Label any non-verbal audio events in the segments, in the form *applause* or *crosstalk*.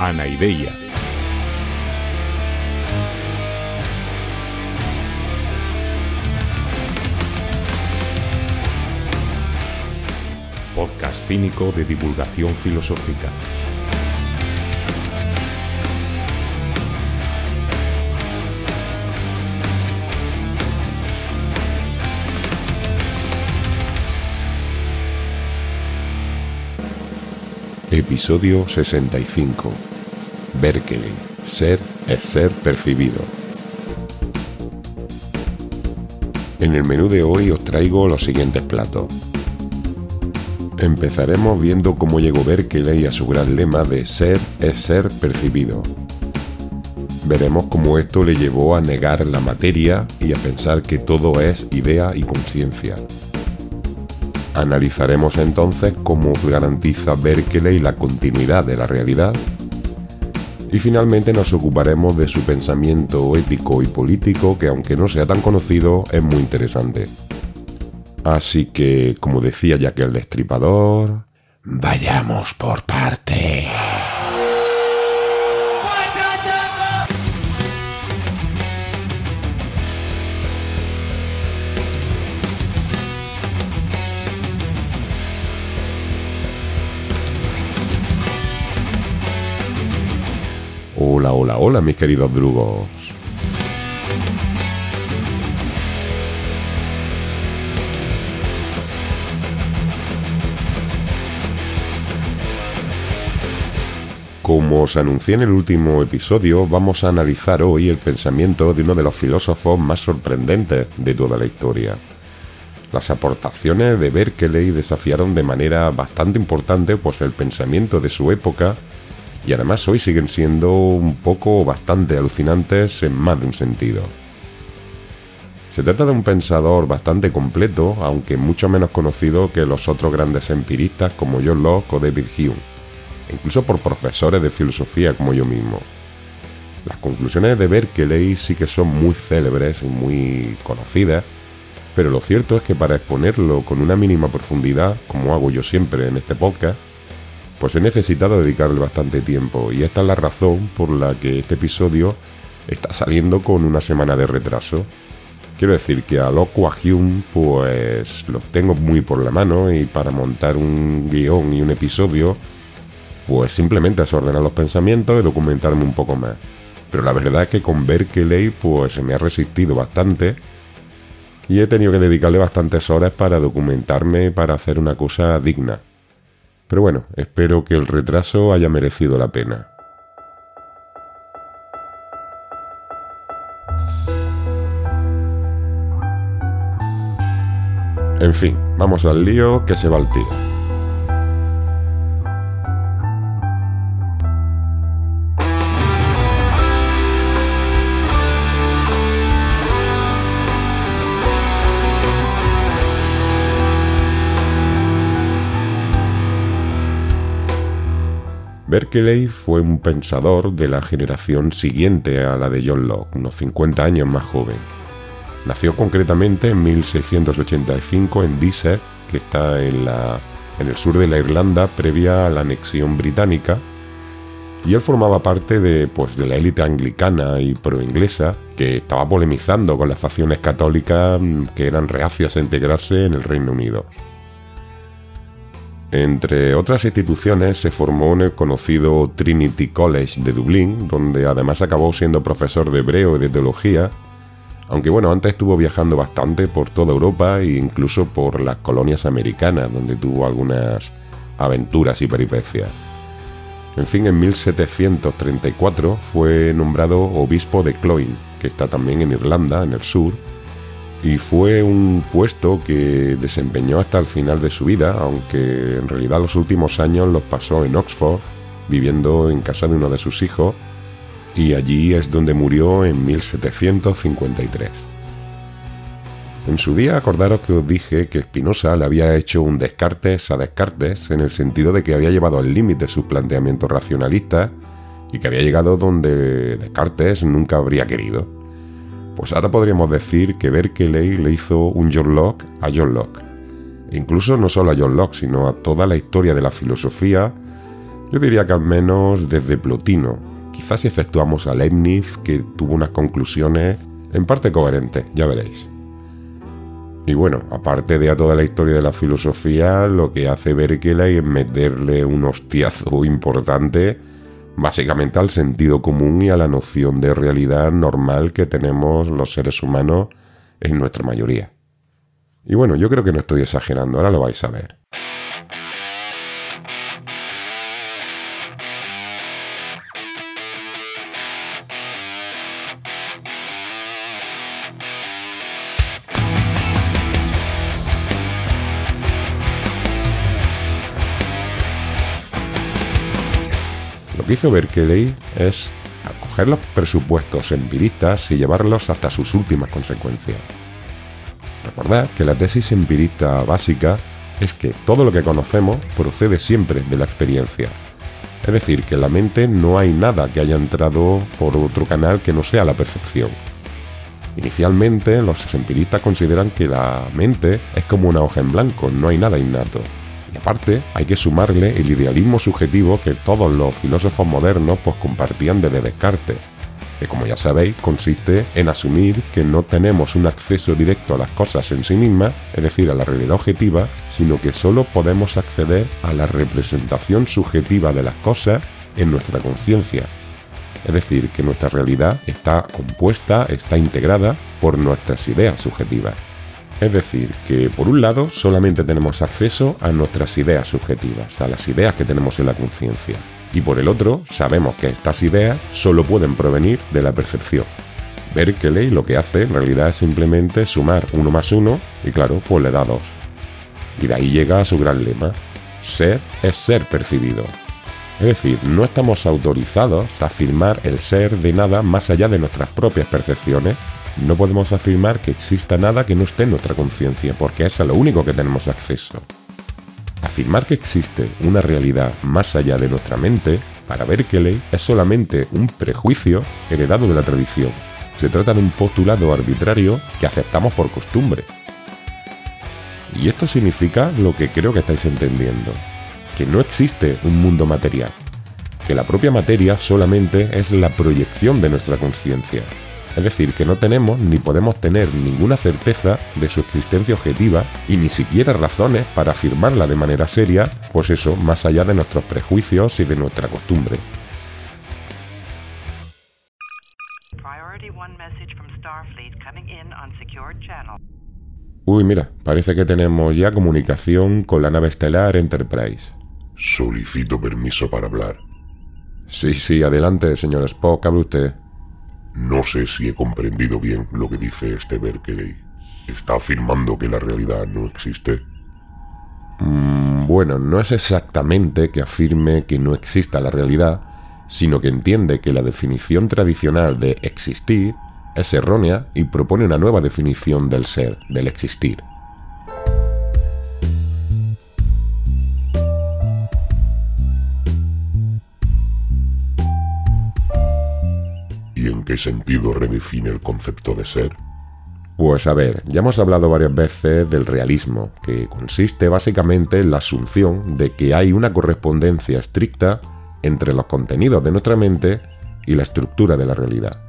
Anaideia. Podcast cínico de divulgación filosófica. Episodio 65. Berkeley. Ser es ser percibido. En el menú de hoy os traigo los siguientes platos. Empezaremos viendo cómo llegó Berkeley a su gran lema de ser es ser percibido. Veremos cómo esto le llevó a negar la materia y a pensar que todo es idea y conciencia. Analizaremos entonces cómo garantiza Berkeley la continuidad de la realidad. Y finalmente nos ocuparemos de su pensamiento ético y político que aunque no sea tan conocido es muy interesante. Así que, como decía ya que el Destripador, vayamos por partes. Hola, hola, hola, mis queridos drugos. Como os anuncié en el último episodio, vamos a analizar hoy el pensamiento de uno de los filósofos más sorprendentes de toda la historia. Las aportaciones de Berkeley desafiaron de manera bastante importante pues, el pensamiento de su época y además hoy siguen siendo un poco bastante alucinantes en más de un sentido. Se trata de un pensador bastante completo, aunque mucho menos conocido que los otros grandes empiristas como John Locke o David Hume, e incluso por profesores de filosofía como yo mismo. Las conclusiones de Berkeley sí que son muy célebres y muy conocidas, pero lo cierto es que para exponerlo con una mínima profundidad, como hago yo siempre en este podcast, pues he necesitado dedicarle bastante tiempo y esta es la razón por la que este episodio está saliendo con una semana de retraso. Quiero decir que a Loco a Hume pues los tengo muy por la mano y para montar un guion y un episodio pues simplemente es ordenar los pensamientos y documentarme un poco más. Pero la verdad es que con Berkeley pues se me ha resistido bastante y he tenido que dedicarle bastantes horas para documentarme para hacer una cosa digna. Pero bueno, espero que el retraso haya merecido la pena. En fin, vamos al lío que se va al tiro. Berkeley fue un pensador de la generación siguiente a la de John Locke, unos 50 años más joven. Nació concretamente en 1685 en Dieser, que está en, la, en el sur de la Irlanda previa a la anexión británica, y él formaba parte de, pues, de la élite anglicana y pro-inglesa que estaba polemizando con las facciones católicas mm, que eran reacias a integrarse en el Reino Unido. Entre otras instituciones se formó en el conocido Trinity College de Dublín, donde además acabó siendo profesor de hebreo y de teología, aunque bueno, antes estuvo viajando bastante por toda Europa e incluso por las colonias americanas, donde tuvo algunas aventuras y peripecias. En fin, en 1734 fue nombrado obispo de Cloyne, que está también en Irlanda, en el sur, y fue un puesto que desempeñó hasta el final de su vida, aunque en realidad los últimos años los pasó en Oxford, viviendo en casa de uno de sus hijos, y allí es donde murió en 1753. En su día acordaros que os dije que Spinoza le había hecho un Descartes a Descartes en el sentido de que había llevado al límite sus planteamientos racionalistas y que había llegado donde Descartes nunca habría querido. Pues ahora podríamos decir que Berkeley le hizo un John Locke a John Locke. E incluso no solo a John Locke, sino a toda la historia de la filosofía Yo diría que al menos desde Plotino. Quizás si efectuamos a Leibniz, que tuvo unas conclusiones en parte coherentes, ya veréis. Y bueno, aparte de a toda la historia de la filosofía, lo que hace Berkeley es meterle un hostiazo importante básicamente al sentido común y a la noción de realidad normal que tenemos los seres humanos en nuestra mayoría. Y bueno, yo creo que no estoy exagerando, ahora lo vais a ver. Que hizo Berkeley es acoger los presupuestos empiristas y llevarlos hasta sus últimas consecuencias. Recordad que la tesis empirista básica es que todo lo que conocemos procede siempre de la experiencia. Es decir, que en la mente no hay nada que haya entrado por otro canal que no sea la percepción. Inicialmente, los empiristas consideran que la mente es como una hoja en blanco, no hay nada innato. Y aparte, hay que sumarle el idealismo subjetivo que todos los filósofos modernos pues compartían desde Descartes, que como ya sabéis consiste en asumir que no tenemos un acceso directo a las cosas en sí mismas, es decir, a la realidad objetiva, sino que solo podemos acceder a la representación subjetiva de las cosas en nuestra conciencia. Es decir, que nuestra realidad está compuesta, está integrada por nuestras ideas subjetivas. Es decir, que por un lado solamente tenemos acceso a nuestras ideas subjetivas, a las ideas que tenemos en la conciencia y por el otro sabemos que estas ideas solo pueden provenir de la percepción. Berkeley lo que hace en realidad es simplemente sumar uno más uno y claro, pues le da dos. Y de ahí llega a su gran lema, ser es ser percibido. Es decir, no estamos autorizados a afirmar el ser de nada más allá de nuestras propias percepciones. No podemos afirmar que exista nada que no esté en nuestra conciencia, porque es a lo único que tenemos acceso. Afirmar que existe una realidad más allá de nuestra mente, para Berkeley, es solamente un prejuicio heredado de la tradición. Se trata de un postulado arbitrario que aceptamos por costumbre. Y esto significa lo que creo que estáis entendiendo, que no existe un mundo material, que la propia materia solamente es la proyección de nuestra conciencia, es decir, que no tenemos ni podemos tener ninguna certeza de su existencia objetiva y ni siquiera razones para afirmarla de manera seria, pues eso, más allá de nuestros prejuicios y de nuestra costumbre. Uy, mira, parece que tenemos ya comunicación con la nave estelar Enterprise. Solicito permiso para hablar. Sí, sí, adelante, señor Spock, hable usted. No sé si he comprendido bien lo que dice este Berkeley. ¿Está afirmando que la realidad no existe? Mm, bueno, no es exactamente que afirme que no exista la realidad, sino que entiende que la definición tradicional de existir es errónea y propone una nueva definición del ser, del existir. ¿Y en qué sentido redefine el concepto de ser? Pues a ver, ya hemos hablado varias veces del realismo, que consiste básicamente en la asunción de que hay una correspondencia estricta entre los contenidos de nuestra mente y la estructura de la realidad.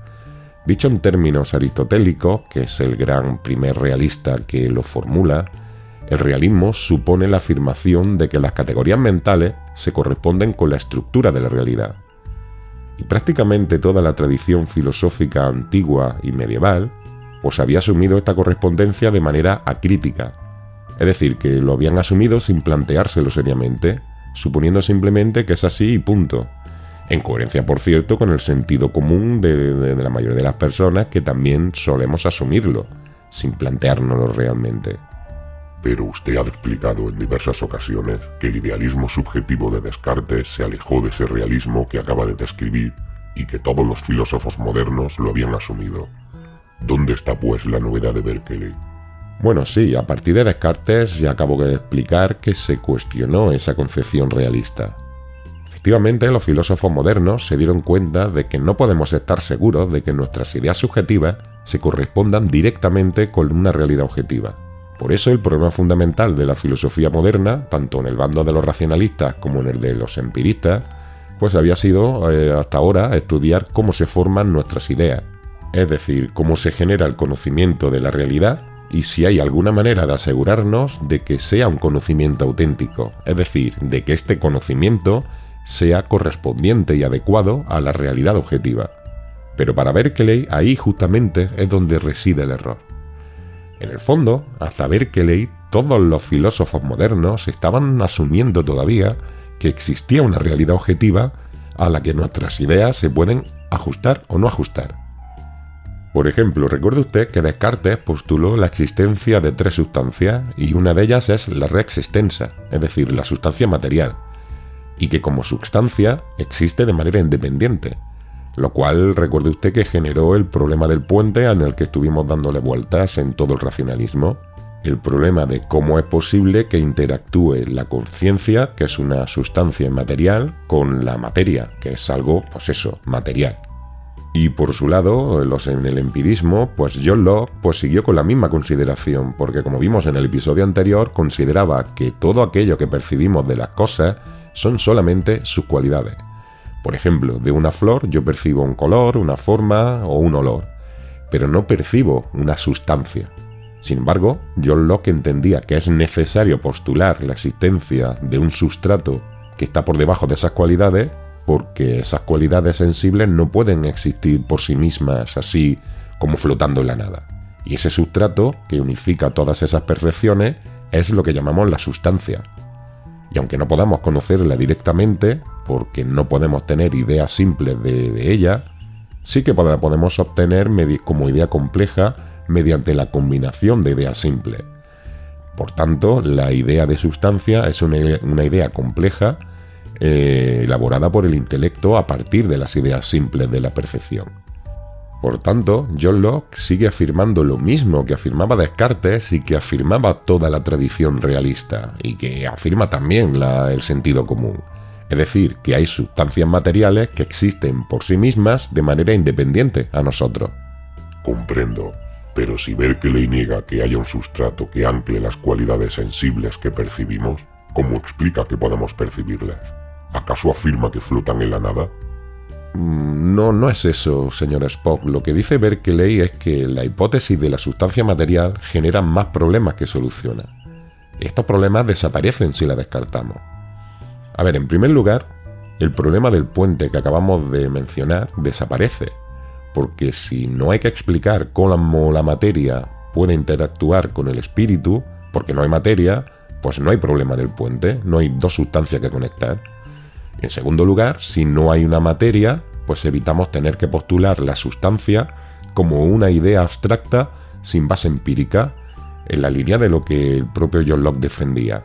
Dicho en términos aristotélicos, que es el gran primer realista que lo formula, el realismo supone la afirmación de que las categorías mentales se corresponden con la estructura de la realidad y prácticamente toda la tradición filosófica antigua y medieval pues había asumido esta correspondencia de manera acrítica, es decir, que lo habían asumido sin planteárselo seriamente, suponiendo simplemente que es así y punto, en coherencia por cierto con el sentido común de, de la mayoría de las personas que también solemos asumirlo, sin planteárnoslo realmente. Pero usted ha explicado en diversas ocasiones que el idealismo subjetivo de Descartes se alejó de ese realismo que acaba de describir y que todos los filósofos modernos lo habían asumido. ¿Dónde está pues la novedad de Berkeley? Bueno, sí, a partir de Descartes ya acabo de explicar que se cuestionó esa concepción realista. Efectivamente, los filósofos modernos se dieron cuenta de que no podemos estar seguros de que nuestras ideas subjetivas se correspondan directamente con una realidad objetiva Por eso el problema fundamental de la filosofía moderna, tanto en el bando de los racionalistas como en el de los empiristas, pues había sido eh, hasta ahora estudiar cómo se forman nuestras ideas, es decir, cómo se genera el conocimiento de la realidad y si hay alguna manera de asegurarnos de que sea un conocimiento auténtico, es decir, de que este conocimiento sea correspondiente y adecuado a la realidad objetiva. Pero para Berkeley ahí justamente es donde reside el error. En el fondo, hasta Berkeley, todos los filósofos modernos estaban asumiendo todavía que existía una realidad objetiva a la que nuestras ideas se pueden ajustar o no ajustar. Por ejemplo, recuerde usted que Descartes postuló la existencia de tres sustancias y una de ellas es la rex extensa, es decir, la sustancia material, y que como sustancia existe de manera independiente, lo cual recuerde usted que generó el problema del puente en el que estuvimos dándole vueltas en todo el racionalismo, el problema de cómo es posible que interactúe la conciencia, que es una sustancia inmaterial, con la materia, que es algo, pues eso, material. Y por su lado, los en el empirismo, pues John Locke pues siguió con la misma consideración, porque como vimos en el episodio anterior, consideraba que todo aquello que percibimos de las cosas son solamente sus cualidades. Por ejemplo, de una flor yo percibo un color, una forma o un olor, pero no percibo una sustancia. Sin embargo, John Locke entendía que es necesario postular la existencia de un sustrato que está por debajo de esas cualidades, porque esas cualidades sensibles no pueden existir por sí mismas así como flotando en la nada. Y ese sustrato que unifica todas esas percepciones es lo que llamamos la sustancia, y aunque no podamos conocerla directamente, porque no podemos tener ideas simples de, ella, sí que podemos obtener como idea compleja mediante la combinación de ideas simples. Por tanto, la idea de sustancia es una, idea compleja eh, elaborada por el intelecto a partir de las ideas simples de la percepción. Por tanto, John Locke sigue afirmando lo mismo que afirmaba Descartes y que afirmaba toda la tradición realista, y que afirma también el sentido común. Es decir, que hay sustancias materiales que existen por sí mismas de manera independiente a nosotros. Comprendo, pero si Berkeley niega que haya un sustrato que ancle las cualidades sensibles que percibimos, ¿cómo explica que podamos percibirlas? ¿Acaso afirma que flotan en la nada? Mm, no, no es eso, señor Spock. Lo que dice Berkeley es que la hipótesis de la sustancia material genera más problemas que soluciona. Estos problemas desaparecen si la descartamos. A ver, en primer lugar, el problema del puente que acabamos de mencionar desaparece, porque si no hay que explicar cómo la materia puede interactuar con el espíritu, porque no hay materia, pues no hay problema del puente, no hay dos sustancias que conectar. En segundo lugar, si no hay una materia, pues evitamos tener que postular la sustancia como una idea abstracta sin base empírica, en la línea de lo que el propio John Locke defendía.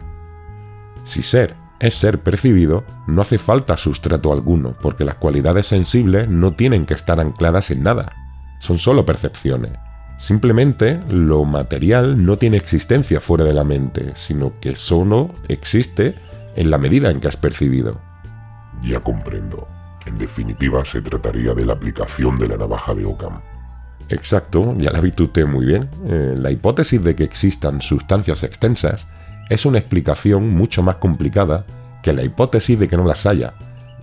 Si ser es ser percibido, no hace falta sustrato alguno, porque las cualidades sensibles no tienen que estar ancladas en nada, son solo percepciones. Simplemente lo material no tiene existencia fuera de la mente, sino que solo existe en la medida en que has percibido. Ya comprendo. En definitiva, se trataría de la aplicación de la navaja de Ockham. Exacto, ya la visto usted muy bien. Eh, la hipótesis de que existan sustancias extensas es una explicación mucho más complicada que la hipótesis de que no las haya.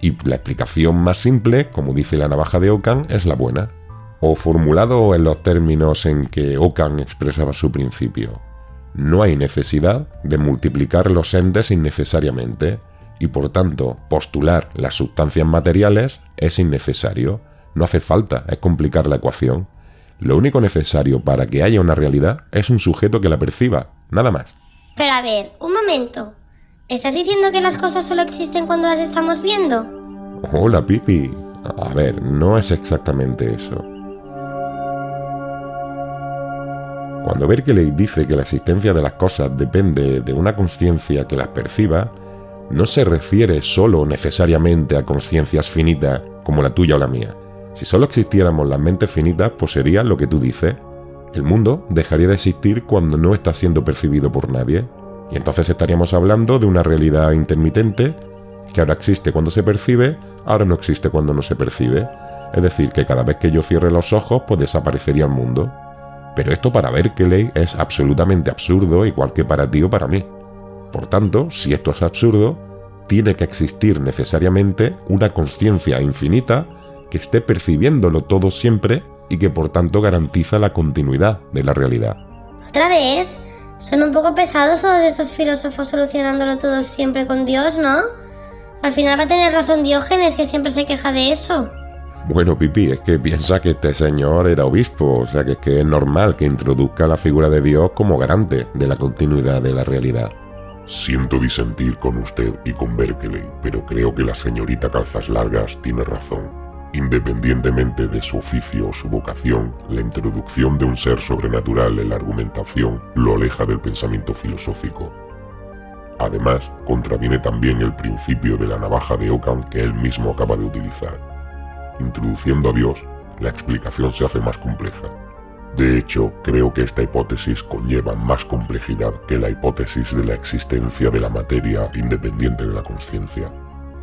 Y la explicación más simple, como dice la navaja de Ockham, es la buena. O formulado en los términos en que Ockham expresaba su principio. No hay necesidad de multiplicar los entes innecesariamente y por tanto postular las sustancias materiales es innecesario. No hace falta, es complicar la ecuación. Lo único necesario para que haya una realidad es un sujeto que la perciba, nada más. Pero a ver, un momento. ¿Estás diciendo que las cosas solo existen cuando las estamos viendo? Hola, Pipi. A ver, no es exactamente eso. Cuando Berkeley dice que la existencia de las cosas depende de una conciencia que las perciba, no se refiere solo necesariamente a conciencias finitas como la tuya o la mía. Si solo existiéramos las mentes finitas, pues sería lo que tú dices. El mundo dejaría de existir cuando no está siendo percibido por nadie. Y entonces estaríamos hablando de una realidad intermitente que ahora existe cuando se percibe, ahora no existe cuando no se percibe. Es decir, que cada vez que yo cierre los ojos, pues desaparecería el mundo. Pero esto para Berkeley es absolutamente absurdo, igual que para ti o para mí. Por tanto, si esto es absurdo, tiene que existir necesariamente una conciencia infinita que esté percibiéndolo todo siempre y que por tanto garantiza la continuidad de la realidad. ¿Otra vez? Son un poco pesados todos estos filósofos solucionándolo todo siempre con Dios, ¿no? Al final va a tener razón Diógenes, que siempre se queja de eso. Bueno, Pipi, es que piensa que este señor era obispo, o sea que es que es normal que introduzca la figura de Dios como garante de la continuidad de la realidad. Siento disentir con usted y con Berkeley, pero creo que la señorita Calzas Largas tiene razón. Independientemente de su oficio o su vocación, la introducción de un ser sobrenatural en la argumentación lo aleja del pensamiento filosófico. Además, contraviene también el principio de la navaja de Ockham que él mismo acaba de utilizar. Introduciendo a Dios, la explicación se hace más compleja. De hecho, creo que esta hipótesis conlleva más complejidad que la hipótesis de la existencia de la materia independiente de la conciencia.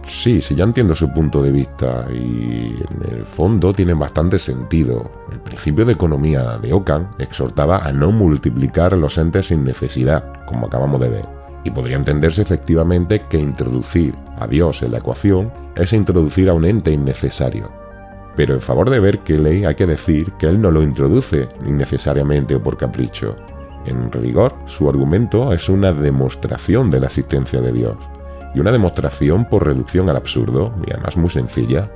Sí, sí, ya entiendo su punto de vista y en el fondo tiene bastante sentido. El principio de economía de Ockham exhortaba a no multiplicar los entes sin necesidad, como acabamos de ver. Y podría entenderse efectivamente que introducir a Dios en la ecuación es introducir a un ente innecesario. Pero en favor de Berkeley hay que decir que él no lo introduce innecesariamente o por capricho. En rigor, su argumento es una demostración de la existencia de Dios, y una demostración por reducción al absurdo, y además muy sencilla.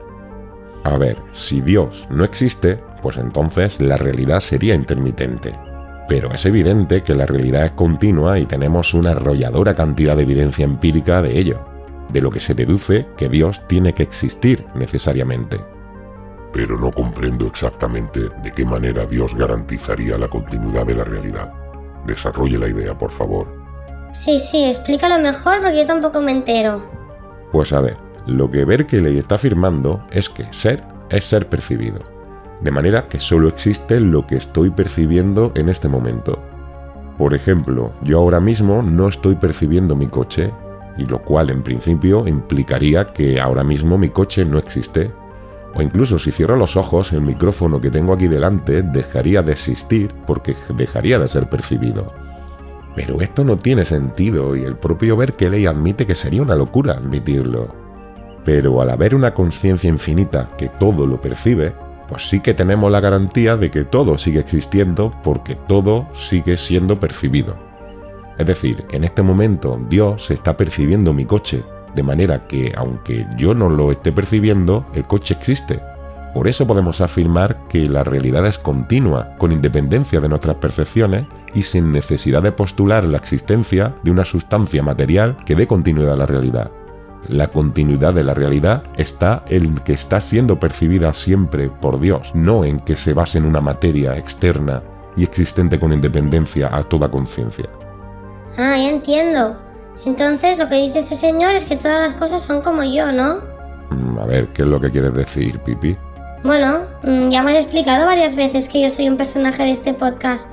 A ver, si Dios no existe, pues entonces la realidad sería intermitente. Pero es evidente que la realidad es continua y tenemos una arrolladora cantidad de evidencia empírica de ello, de lo que se deduce que Dios tiene que existir necesariamente pero no comprendo exactamente de qué manera Dios garantizaría la continuidad de la realidad. Desarrolle la idea, por favor. Sí, sí, explícalo mejor porque yo tampoco me entero. Pues a ver, lo que Berkeley está afirmando es que ser es ser percibido, de manera que solo existe lo que estoy percibiendo en este momento. Por ejemplo, yo ahora mismo no estoy percibiendo mi coche, y lo cual en principio implicaría que ahora mismo mi coche no existe, o incluso si cierro los ojos, el micrófono que tengo aquí delante dejaría de existir porque dejaría de ser percibido. Pero esto no tiene sentido y el propio Berkeley admite que sería una locura admitirlo. Pero al haber una conciencia infinita que todo lo percibe, pues sí que tenemos la garantía de que todo sigue existiendo porque todo sigue siendo percibido. Es decir, en este momento Dios está percibiendo mi coche de manera que, aunque yo no lo esté percibiendo, el coche existe. Por eso podemos afirmar que la realidad es continua, con independencia de nuestras percepciones y sin necesidad de postular la existencia de una sustancia material que dé continuidad a la realidad. La continuidad de la realidad está en que está siendo percibida siempre por Dios, no en que se base en una materia externa y existente con independencia a toda conciencia. Ah, ya entiendo. Entonces lo que dice este señor es que todas las cosas son como yo, ¿no? Mm, a ver, ¿qué es lo que quieres decir, Pipi? Bueno, mm, ya me has explicado varias veces que yo soy un personaje de este podcast.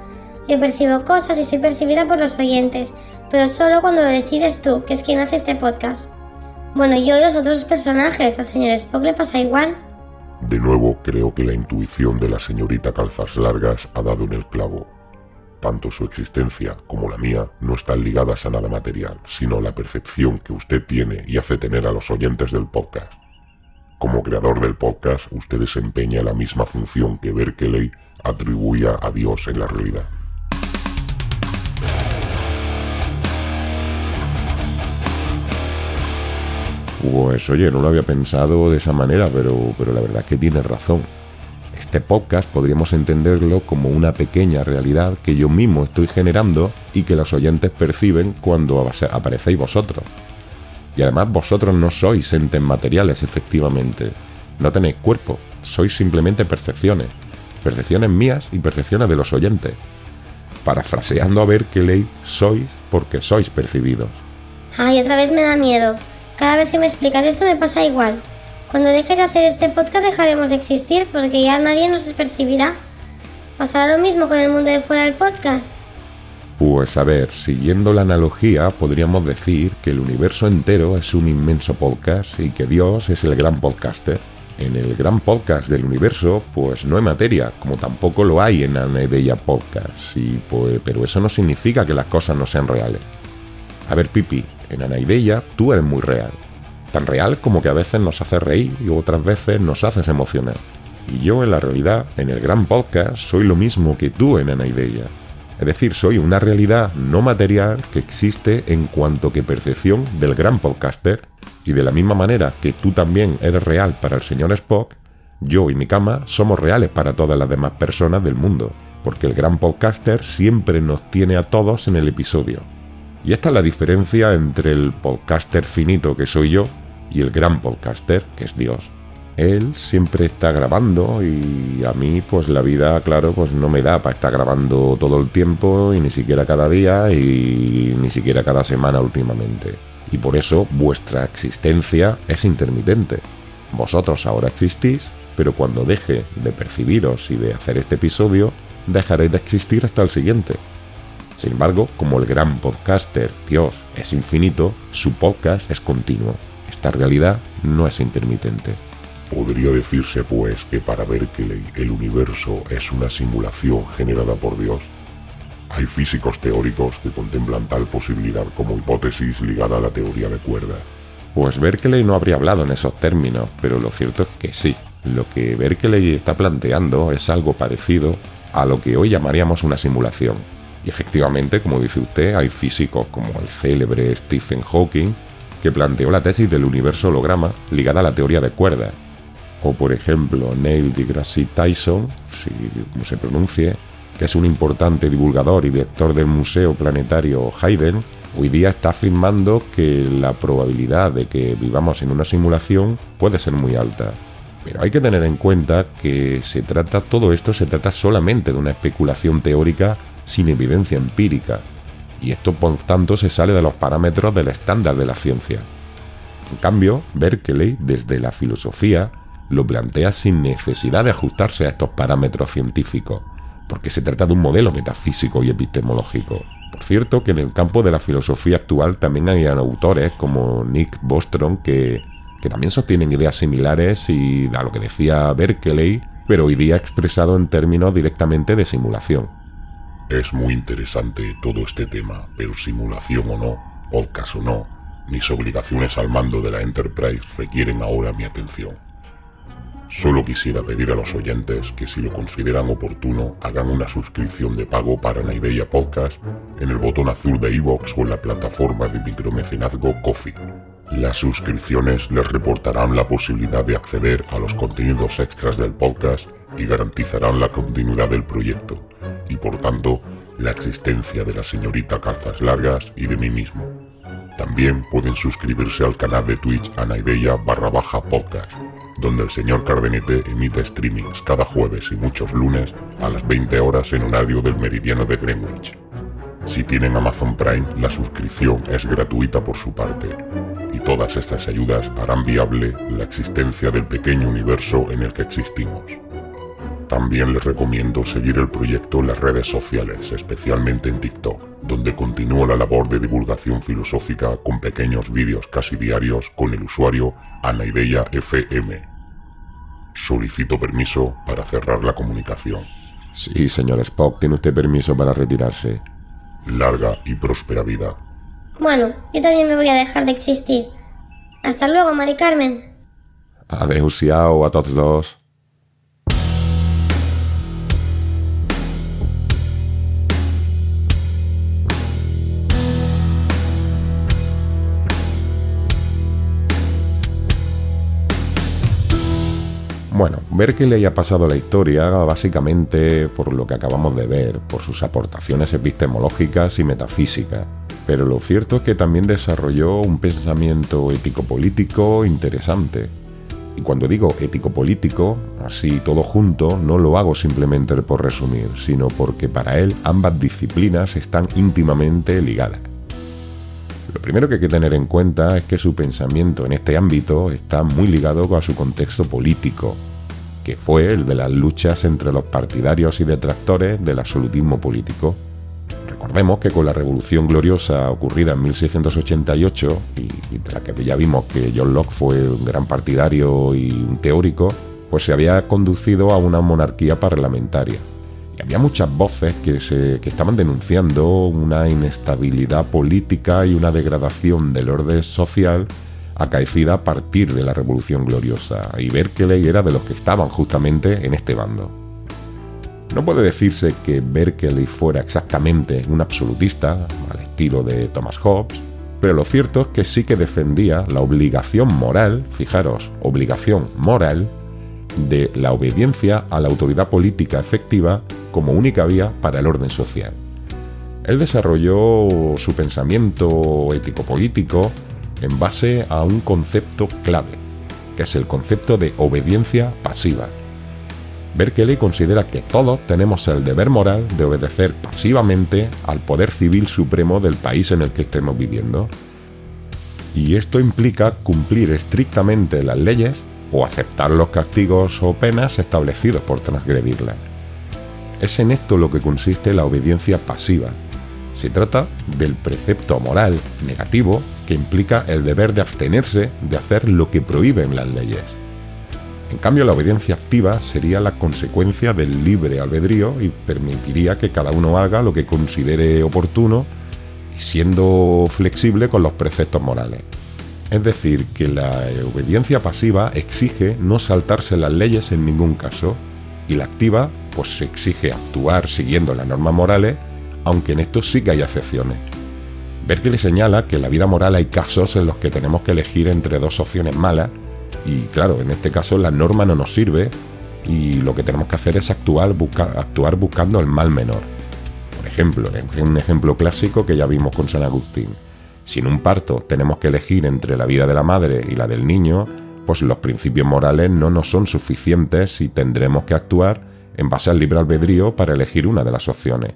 Yo percibo cosas y soy percibida por los oyentes, pero solo cuando lo decides tú, que es quien hace este podcast. Bueno, yo y los otros personajes, al señor Spock le pasa igual. De nuevo, creo que la intuición de la señorita Calzas Largas ha dado en el clavo. Tanto su existencia como la mía no están ligadas a nada material, sino a la percepción que usted tiene y hace tener a los oyentes del podcast. Como creador del podcast, usted desempeña la misma función que Berkeley atribuía a Dios en la realidad. Pues oye, no lo había pensado de esa manera, pero, pero la verdad es que tiene razón. Este podcast podríamos entenderlo como una pequeña realidad que yo mismo estoy generando y que los oyentes perciben cuando aparecéis vosotros. Y además vosotros no sois entes materiales, efectivamente. No tenéis cuerpo, sois simplemente percepciones. Percepciones mías y percepciones de los oyentes. Parafraseando a ver qué ley sois porque sois percibidos. Ay, otra vez me da miedo. Cada vez que me explicas esto me pasa igual. Cuando dejes de hacer este podcast dejaremos de existir porque ya nadie nos percibirá. ¿Pasará lo mismo con el mundo de fuera del podcast? Pues a ver, siguiendo la analogía, podríamos decir que el universo entero es un inmenso podcast y que Dios es el gran podcaster. En el gran podcast del universo, pues no hay materia, como tampoco lo hay en Bella Podcast, y pues, pero eso no significa que las cosas no sean reales. A ver, Pipi, en Bella tú eres muy real. Tan real como que a veces nos hace reír y otras veces nos haces emocionar. Y yo en la realidad, en el gran podcast, soy lo mismo que tú en Bella. Es decir, soy una realidad no material que existe en cuanto que percepción del gran podcaster. Y de la misma manera que tú también eres real para el señor Spock, yo y mi cama somos reales para todas las demás personas del mundo, porque el gran podcaster siempre nos tiene a todos en el episodio. Y esta es la diferencia entre el podcaster finito que soy yo y el gran podcaster que es Dios él siempre está grabando y a mí pues la vida, claro, pues no me da para estar grabando todo el tiempo y ni siquiera cada día y ni siquiera cada semana últimamente. Y por eso vuestra existencia es intermitente. Vosotros ahora existís, pero cuando deje de percibiros y de hacer este episodio, dejaréis de existir hasta el siguiente. Sin embargo, como el gran podcaster Dios es infinito, su podcast es continuo. Esta realidad no es intermitente. Podría decirse, pues, que para Berkeley el universo es una simulación generada por Dios. Hay físicos teóricos que contemplan tal posibilidad como hipótesis ligada a la teoría de cuerda. Pues Berkeley no habría hablado en esos términos, pero lo cierto es que sí. Lo que Berkeley está planteando es algo parecido a lo que hoy llamaríamos una simulación. Y efectivamente, como dice usted, hay físicos como el célebre Stephen Hawking que planteó la tesis del universo holograma ligada a la teoría de cuerdas o por ejemplo Neil deGrasse Tyson, si como se pronuncie, que es un importante divulgador y director del Museo Planetario Haydn, hoy día está afirmando que la probabilidad de que vivamos en una simulación puede ser muy alta. Pero hay que tener en cuenta que se trata todo esto se trata solamente de una especulación teórica sin evidencia empírica, y esto por tanto se sale de los parámetros del estándar de la ciencia. En cambio, Berkeley, desde la filosofía, lo plantea sin necesidad de ajustarse a estos parámetros científicos, porque se trata de un modelo metafísico y epistemológico. Por cierto, que en el campo de la filosofía actual también hay autores como Nick Bostrom que, que también sostienen ideas similares y a lo que decía Berkeley, pero hoy día expresado en términos directamente de simulación. Es muy interesante todo este tema, pero simulación o no, podcast o no, mis obligaciones al mando de la Enterprise requieren ahora mi atención. Solo quisiera pedir a los oyentes que si lo consideran oportuno hagan una suscripción de pago para Naideya Podcast en el botón azul de iVoox o en la plataforma de micromecenazgo Coffee. Las suscripciones les reportarán la posibilidad de acceder a los contenidos extras del podcast y garantizarán la continuidad del proyecto, y por tanto, la existencia de la señorita Calzas Largas y de mí mismo. También pueden suscribirse al canal de Twitch Anaideya barra baja podcast donde el señor Cardenete emite streamings cada jueves y muchos lunes a las 20 horas en horario del meridiano de Greenwich. Si tienen Amazon Prime, la suscripción es gratuita por su parte, todas estas ayudas harán viable la existencia del pequeño universo en el que existimos. También les recomiendo seguir el proyecto en las redes sociales, especialmente en TikTok, donde continúa la labor de divulgación filosófica con pequeños vídeos casi diarios con el usuario Anaideya FM, Solicito permiso para cerrar la comunicación. Sí, señor Spock, tiene usted permiso para retirarse. Larga y próspera vida. Bueno, yo también me voy a dejar de existir. Hasta luego, Mari Carmen. Adiós, a todos dos. Bueno, le haya pasado la historia básicamente por lo que acabamos de ver, por sus aportaciones epistemológicas y metafísicas. Pero lo cierto es que también desarrolló un pensamiento ético-político interesante. Y cuando digo ético-político, así todo junto, no lo hago simplemente por resumir, sino porque para él ambas disciplinas están íntimamente ligadas. Lo primero que hay que tener en cuenta es que su pensamiento en este ámbito está muy ligado a su contexto político, que fue el de las luchas entre los partidarios y detractores del absolutismo político. Recordemos que con la Revolución Gloriosa ocurrida en 1688 y de la que ya vimos que John Locke fue un gran partidario y un teórico, pues se había conducido a una monarquía parlamentaria. Y había muchas voces que, se, que estaban denunciando una inestabilidad política y una degradación del orden social acaecida a partir de la Revolución Gloriosa, y Berkeley era de los que estaban justamente en este bando. No puede decirse que Berkeley fuera exactamente un absolutista, al estilo de Thomas Hobbes, pero lo cierto es que sí que defendía la obligación moral, fijaros, obligación moral, de la obediencia a la autoridad política efectiva como única vía para el orden social. Él desarrolló su pensamiento ético-político en base a un concepto clave, que es el concepto de obediencia pasiva. Berkeley considera que todos tenemos el deber moral de obedecer pasivamente al poder civil supremo del país en el que estemos viviendo. Y esto implica cumplir estrictamente las leyes o aceptar los castigos o penas establecidos por transgredirlas. Es en esto lo que consiste la obediencia pasiva. Se trata del precepto moral negativo que implica el deber de abstenerse de hacer lo que prohíben las leyes. En cambio, la obediencia activa sería la consecuencia del libre albedrío y permitiría que cada uno haga lo que considere oportuno siendo flexible con los preceptos morales. Es decir, que la obediencia pasiva exige no saltarse las leyes en ningún caso y la activa pues exige actuar siguiendo las normas morales, aunque en esto sí que hay excepciones. Berkeley señala que en la vida moral hay casos en los que tenemos que elegir entre dos opciones malas y claro, en este caso la norma no nos sirve y lo que tenemos que hacer es actuar, actuar buscando el mal menor. Por ejemplo, un ejemplo clásico que ya vimos con San Agustín. Si en un parto tenemos que elegir entre la vida de la madre y la del niño, pues los principios morales no nos son suficientes y tendremos que actuar en base al libre albedrío para elegir una de las opciones.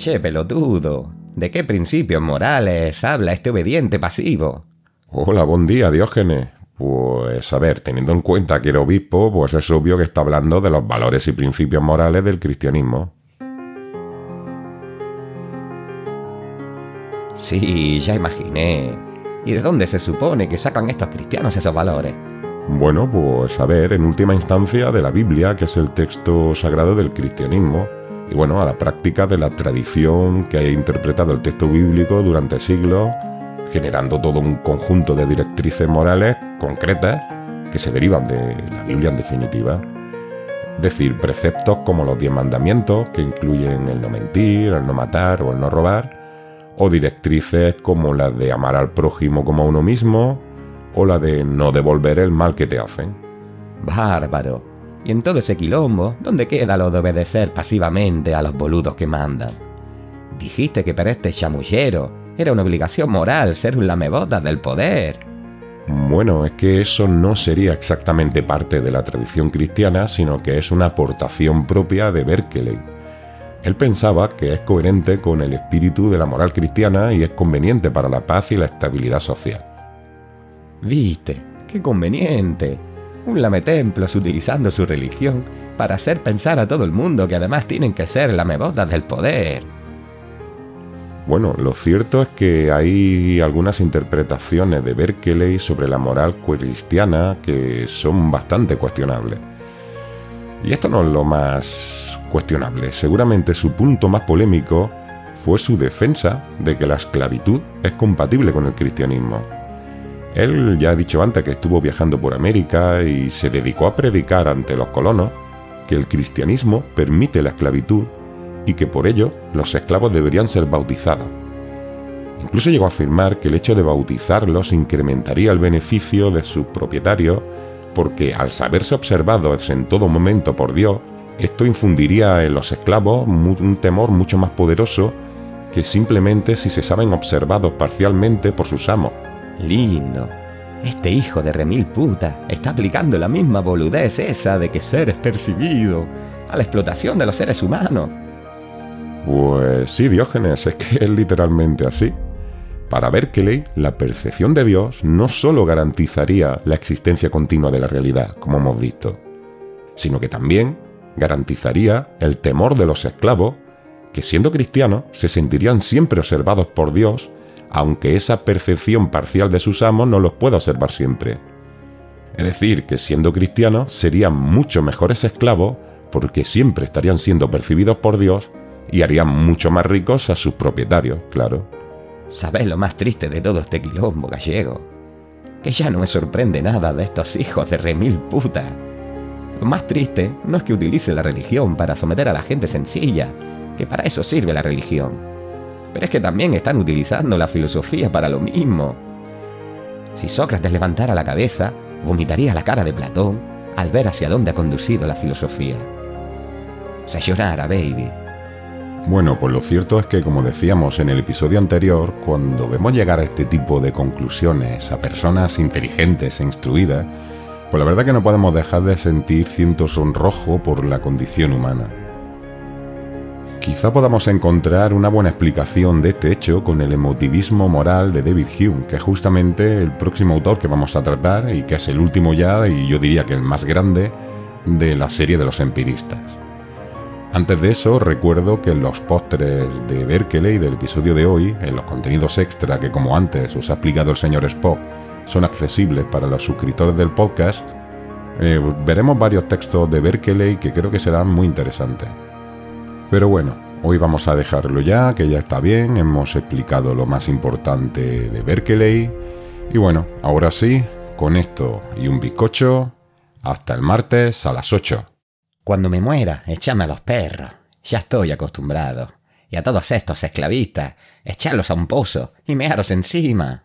Che, pelotudo, ¿De qué principios morales habla este obediente pasivo? Hola, buen día, Diógenes. Pues a ver, teniendo en cuenta que era obispo, pues es obvio que está hablando de los valores y principios morales del cristianismo. Sí, ya imaginé. ¿Y de dónde se supone que sacan estos cristianos esos valores? Bueno, pues a ver, en última instancia de la Biblia, que es el texto sagrado del cristianismo, y bueno, a la práctica de la tradición que ha interpretado el texto bíblico durante siglos, generando todo un conjunto de directrices morales concretas que se derivan de la Biblia en definitiva. Es decir, preceptos como los diez mandamientos, que incluyen el no mentir, el no matar o el no robar, o directrices como las de amar al prójimo como a uno mismo, o la de no devolver el mal que te hacen. Bárbaro. Y en todo ese quilombo, ¿dónde queda lo de obedecer pasivamente a los boludos que mandan? Dijiste que para este chamullero era una obligación moral ser un lamebotas del poder. Bueno, es que eso no sería exactamente parte de la tradición cristiana, sino que es una aportación propia de Berkeley. Él pensaba que es coherente con el espíritu de la moral cristiana y es conveniente para la paz y la estabilidad social. ¿Viste? ¡Qué conveniente! Un lametemplos utilizando su religión para hacer pensar a todo el mundo que además tienen que ser lamebotas del poder. Bueno, lo cierto es que hay algunas interpretaciones de Berkeley sobre la moral cristiana que son bastante cuestionables. Y esto no es lo más cuestionable. Seguramente su punto más polémico fue su defensa de que la esclavitud es compatible con el cristianismo. Él ya ha dicho antes que estuvo viajando por América y se dedicó a predicar ante los colonos que el cristianismo permite la esclavitud y que por ello los esclavos deberían ser bautizados. Incluso llegó a afirmar que el hecho de bautizarlos incrementaría el beneficio de sus propietarios porque al saberse observados en todo momento por Dios, esto infundiría en los esclavos un temor mucho más poderoso que simplemente si se saben observados parcialmente por sus amos. Lindo. Este hijo de remil puta está aplicando la misma boludez esa de que ser es percibido a la explotación de los seres humanos. Pues sí, Diógenes, es que *laughs* es literalmente así. Para Berkeley, la percepción de Dios no solo garantizaría la existencia continua de la realidad, como hemos visto, sino que también garantizaría el temor de los esclavos que siendo cristianos se sentirían siempre observados por Dios, aunque esa percepción parcial de sus amos no los pueda observar siempre. Es decir, que siendo cristianos serían mucho mejores esclavos porque siempre estarían siendo percibidos por Dios y harían mucho más ricos a sus propietarios, claro. ¿Sabes lo más triste de todo este quilombo gallego? Que ya no me sorprende nada de estos hijos de remil puta. Lo más triste no es que utilice la religión para someter a la gente sencilla, que para eso sirve la religión. Pero es que también están utilizando la filosofía para lo mismo. Si Sócrates levantara la cabeza, vomitaría la cara de Platón al ver hacia dónde ha conducido la filosofía. Sayonara, baby. Bueno, pues lo cierto es que, como decíamos en el episodio anterior, cuando vemos llegar a este tipo de conclusiones a personas inteligentes e instruidas, pues la verdad que no podemos dejar de sentir ciento sonrojo por la condición humana. Quizá podamos encontrar una buena explicación de este hecho con el emotivismo moral de David Hume, que es justamente el próximo autor que vamos a tratar y que es el último ya, y yo diría que el más grande, de la serie de los empiristas. Antes de eso, recuerdo que en los postres de Berkeley del episodio de hoy, en los contenidos extra que como antes os ha explicado el señor Spock, son accesibles para los suscriptores del podcast, eh, veremos varios textos de Berkeley que creo que serán muy interesantes. Pero bueno, hoy vamos a dejarlo ya, que ya está bien, hemos explicado lo más importante de Berkeley. Y bueno, ahora sí, con esto y un bizcocho, hasta el martes a las 8. Cuando me muera, échame a los perros. Ya estoy acostumbrado. Y a todos estos esclavistas, echarlos a un pozo y mearos encima.